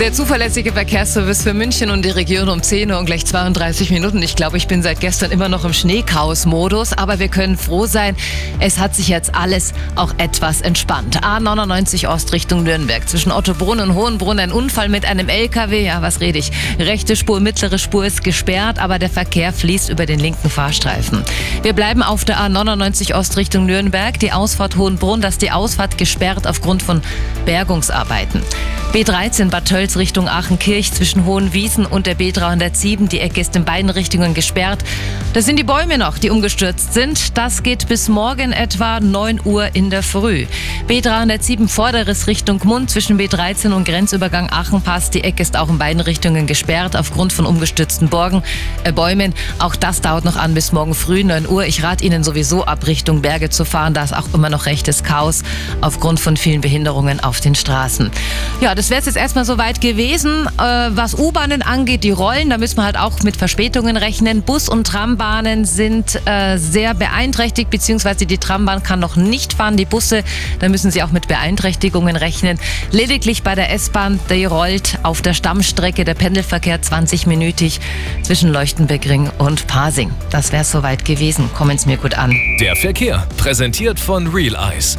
Der zuverlässige Verkehrsservice für München und die Region um 10 Uhr und gleich 32 Minuten. Ich glaube, ich bin seit gestern immer noch im Schneechaos-Modus, aber wir können froh sein, es hat sich jetzt alles auch etwas entspannt. A99 Ost Richtung Nürnberg. Zwischen Ottobrunn und Hohenbrunn ein Unfall mit einem LKW. Ja, was rede ich? Rechte Spur, mittlere Spur ist gesperrt, aber der Verkehr fließt über den linken Fahrstreifen. Wir bleiben auf der A99 Ost Richtung Nürnberg. Die Ausfahrt Hohenbrunn, das ist die Ausfahrt gesperrt aufgrund von Bergungsarbeiten. B13 Bad Tölz Richtung Aachenkirch zwischen Hohenwiesen und der B307. Die Ecke ist in beiden Richtungen gesperrt. Das sind die Bäume noch, die umgestürzt sind. Das geht bis morgen etwa 9 Uhr in der Früh. B307 Vorderes Richtung Mund zwischen B13 und Grenzübergang Aachenpass. Die Ecke ist auch in beiden Richtungen gesperrt aufgrund von umgestürzten Borgen, äh, Bäumen. Auch das dauert noch an bis morgen früh 9 Uhr. Ich rate Ihnen sowieso ab Richtung Berge zu fahren. Da ist auch immer noch rechtes Chaos aufgrund von vielen Behinderungen auf den Straßen. Ja, das wäre es jetzt erstmal soweit gewesen. Äh, was U-Bahnen angeht, die Rollen, da müssen wir halt auch mit Verspätungen rechnen. Bus- und Trambahnen sind äh, sehr beeinträchtigt, beziehungsweise die Trambahn kann noch nicht fahren. Die Busse, da müssen Sie auch mit Beeinträchtigungen rechnen. Lediglich bei der S-Bahn, die rollt auf der Stammstrecke der Pendelverkehr 20-minütig zwischen Leuchtenbeckring und Pasing. Das wäre es soweit gewesen. Kommen Sie mir gut an. Der Verkehr, präsentiert von Real Eyes.